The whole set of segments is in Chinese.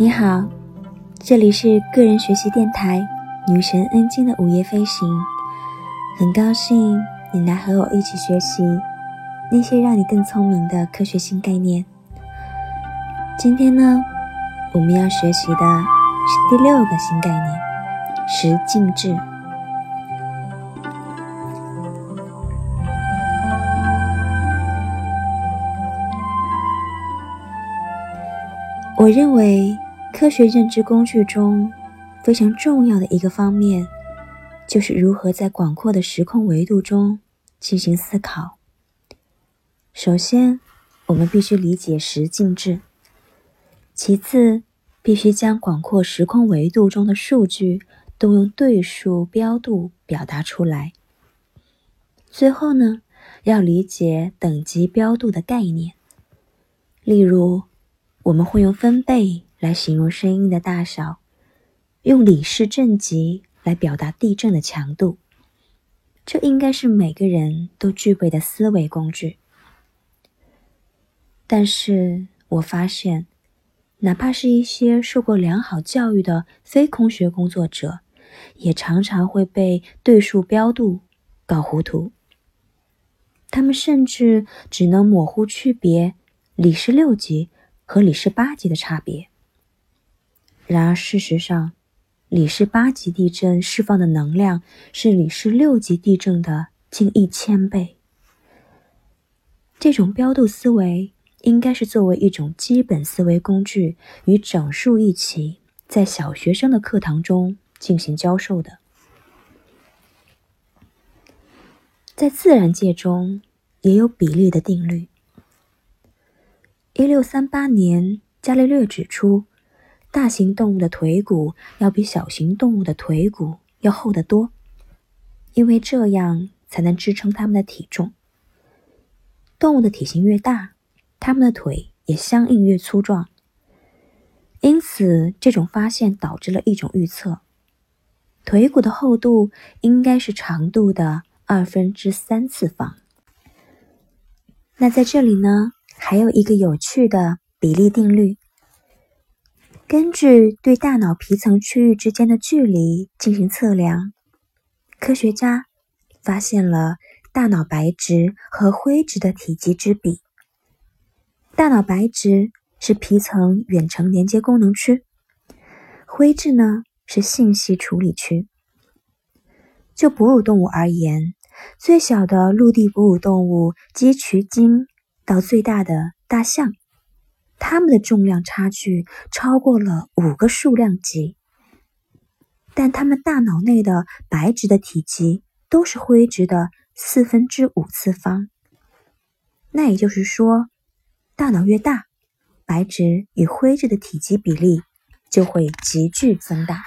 你好，这里是个人学习电台女神恩静的午夜飞行，很高兴你来和我一起学习那些让你更聪明的科学新概念。今天呢，我们要学习的是第六个新概念——十进制。我认为，科学认知工具中非常重要的一个方面，就是如何在广阔的时空维度中进行思考。首先，我们必须理解十进制；其次，必须将广阔时空维度中的数据都用对数标度表达出来；最后呢，要理解等级标度的概念，例如。我们会用分贝来形容声音的大小，用里氏震级来表达地震的强度。这应该是每个人都具备的思维工具。但是我发现，哪怕是一些受过良好教育的非空学工作者，也常常会被对数标度搞糊涂。他们甚至只能模糊区别里氏六级。和里氏八级的差别。然而，事实上，里氏八级地震释放的能量是里氏六级地震的近一千倍。这种标度思维应该是作为一种基本思维工具，与整数一起在小学生的课堂中进行教授的。在自然界中，也有比例的定律。一六三八年，伽利略指出，大型动物的腿骨要比小型动物的腿骨要厚得多，因为这样才能支撑它们的体重。动物的体型越大，它们的腿也相应越粗壮。因此，这种发现导致了一种预测：腿骨的厚度应该是长度的二分之三次方。那在这里呢？还有一个有趣的比例定律。根据对大脑皮层区域之间的距离进行测量，科学家发现了大脑白质和灰质的体积之比。大脑白质是皮层远程连接功能区，灰质呢是信息处理区。就哺乳动物而言，最小的陆地哺乳动物鸡群鲸。到最大的大象，它们的重量差距超过了五个数量级，但它们大脑内的白质的体积都是灰质的四分之五次方。那也就是说，大脑越大，白质与灰质的体积比例就会急剧增大。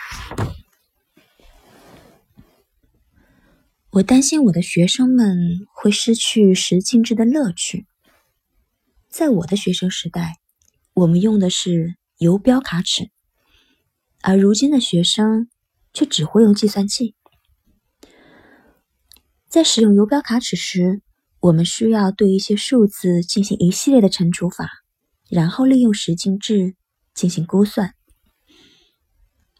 我担心我的学生们会失去十进制的乐趣。在我的学生时代，我们用的是游标卡尺，而如今的学生却只会用计算器。在使用游标卡尺时，我们需要对一些数字进行一系列的乘除法，然后利用十进制进行估算。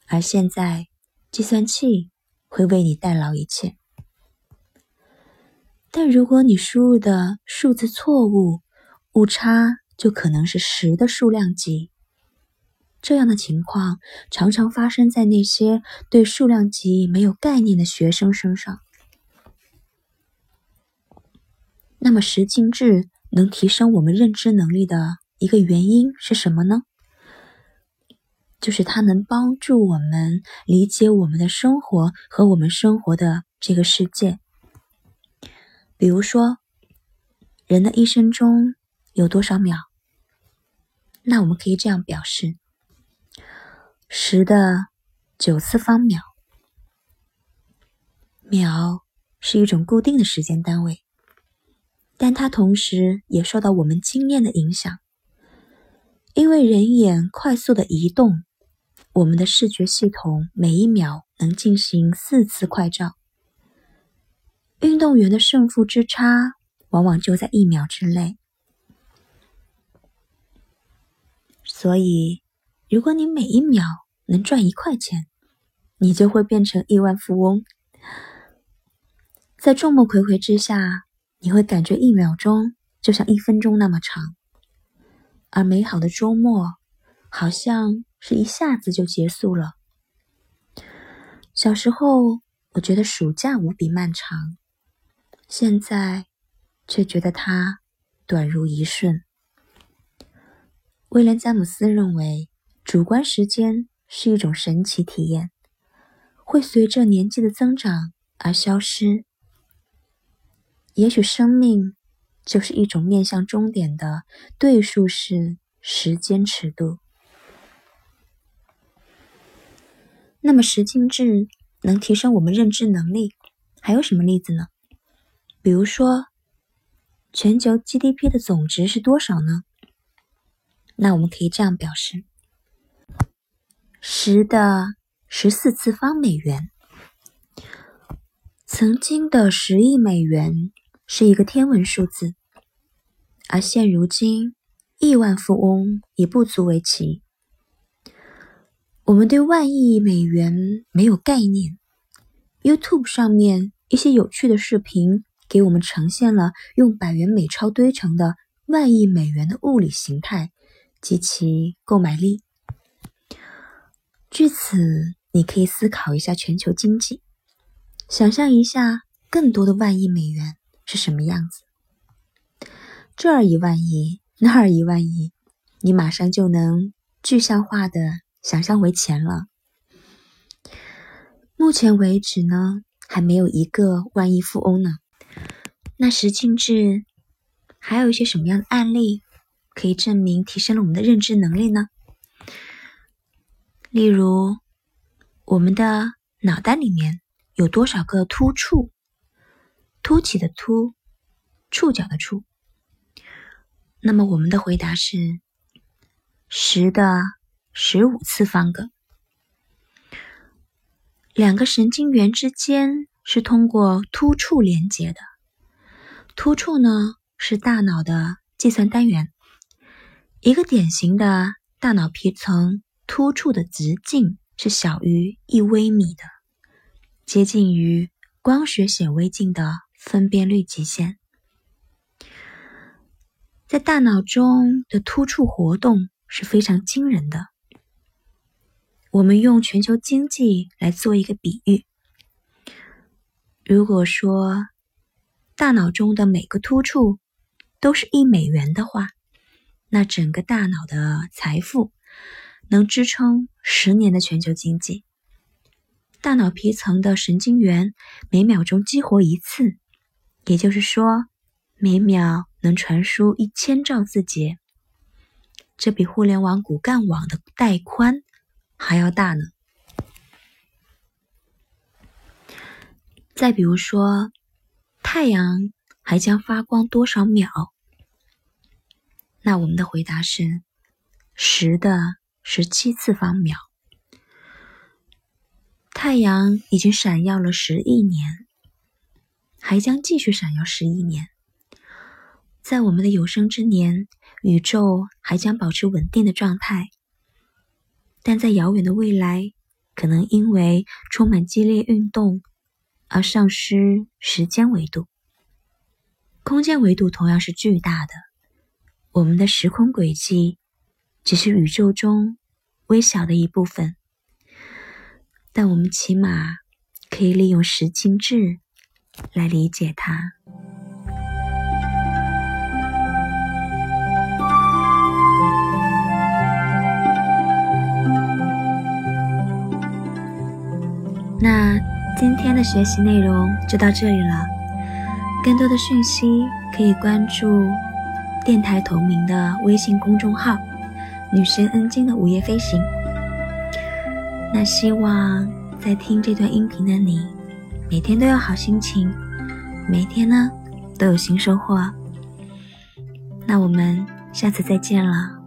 而现在，计算器会为你代劳一切。但如果你输入的数字错误，误差就可能是十的数量级。这样的情况常常发生在那些对数量级没有概念的学生身上。那么，十进制能提升我们认知能力的一个原因是什么呢？就是它能帮助我们理解我们的生活和我们生活的这个世界。比如说，人的一生中。有多少秒？那我们可以这样表示：十的九次方秒。秒是一种固定的时间单位，但它同时也受到我们经验的影响。因为人眼快速的移动，我们的视觉系统每一秒能进行四次快照。运动员的胜负之差往往就在一秒之内。所以，如果你每一秒能赚一块钱，你就会变成亿万富翁。在众目睽睽之下，你会感觉一秒钟就像一分钟那么长，而美好的周末好像是一下子就结束了。小时候，我觉得暑假无比漫长，现在却觉得它短如一瞬。威廉·詹姆斯认为，主观时间是一种神奇体验，会随着年纪的增长而消失。也许生命就是一种面向终点的对数式时间尺度。那么，十进制能提升我们认知能力，还有什么例子呢？比如说，全球 GDP 的总值是多少呢？那我们可以这样表示：十的十四次方美元。曾经的十亿美元是一个天文数字，而现如今，亿万富翁已不足为奇。我们对万亿美元没有概念。YouTube 上面一些有趣的视频给我们呈现了用百元美钞堆成的万亿美元的物理形态。及其购买力。据此，你可以思考一下全球经济，想象一下更多的万亿美元是什么样子。这儿一万亿，那儿一万亿，你马上就能具象化的想象为钱了。目前为止呢，还没有一个万亿富翁呢。那十进制还有一些什么样的案例？可以证明提升了我们的认知能力呢。例如，我们的脑袋里面有多少个突触？凸起的凸，触角的触。那么我们的回答是十的十五次方个。两个神经元之间是通过突触连接的。突触呢是大脑的计算单元。一个典型的大脑皮层突触的直径是小于一微米的，接近于光学显微镜的分辨率极限。在大脑中的突触活动是非常惊人的。我们用全球经济来做一个比喻：如果说大脑中的每个突触都是一美元的话，那整个大脑的财富能支撑十年的全球经济。大脑皮层的神经元每秒钟激活一次，也就是说，每秒能传输一千兆字节，这比互联网骨干网的带宽还要大呢。再比如说，太阳还将发光多少秒？那我们的回答是十的十七次方秒。太阳已经闪耀了十亿年，还将继续闪耀十亿年。在我们的有生之年，宇宙还将保持稳定的状态。但在遥远的未来，可能因为充满激烈运动而丧失时间维度。空间维度同样是巨大的。我们的时空轨迹只是宇宙中微小的一部分，但我们起码可以利用十进制来理解它。那今天的学习内容就到这里了，更多的讯息可以关注。电台同名的微信公众号“女神恩晶的午夜飞行”。那希望在听这段音频的你，每天都有好心情，每天呢都有新收获。那我们下次再见了。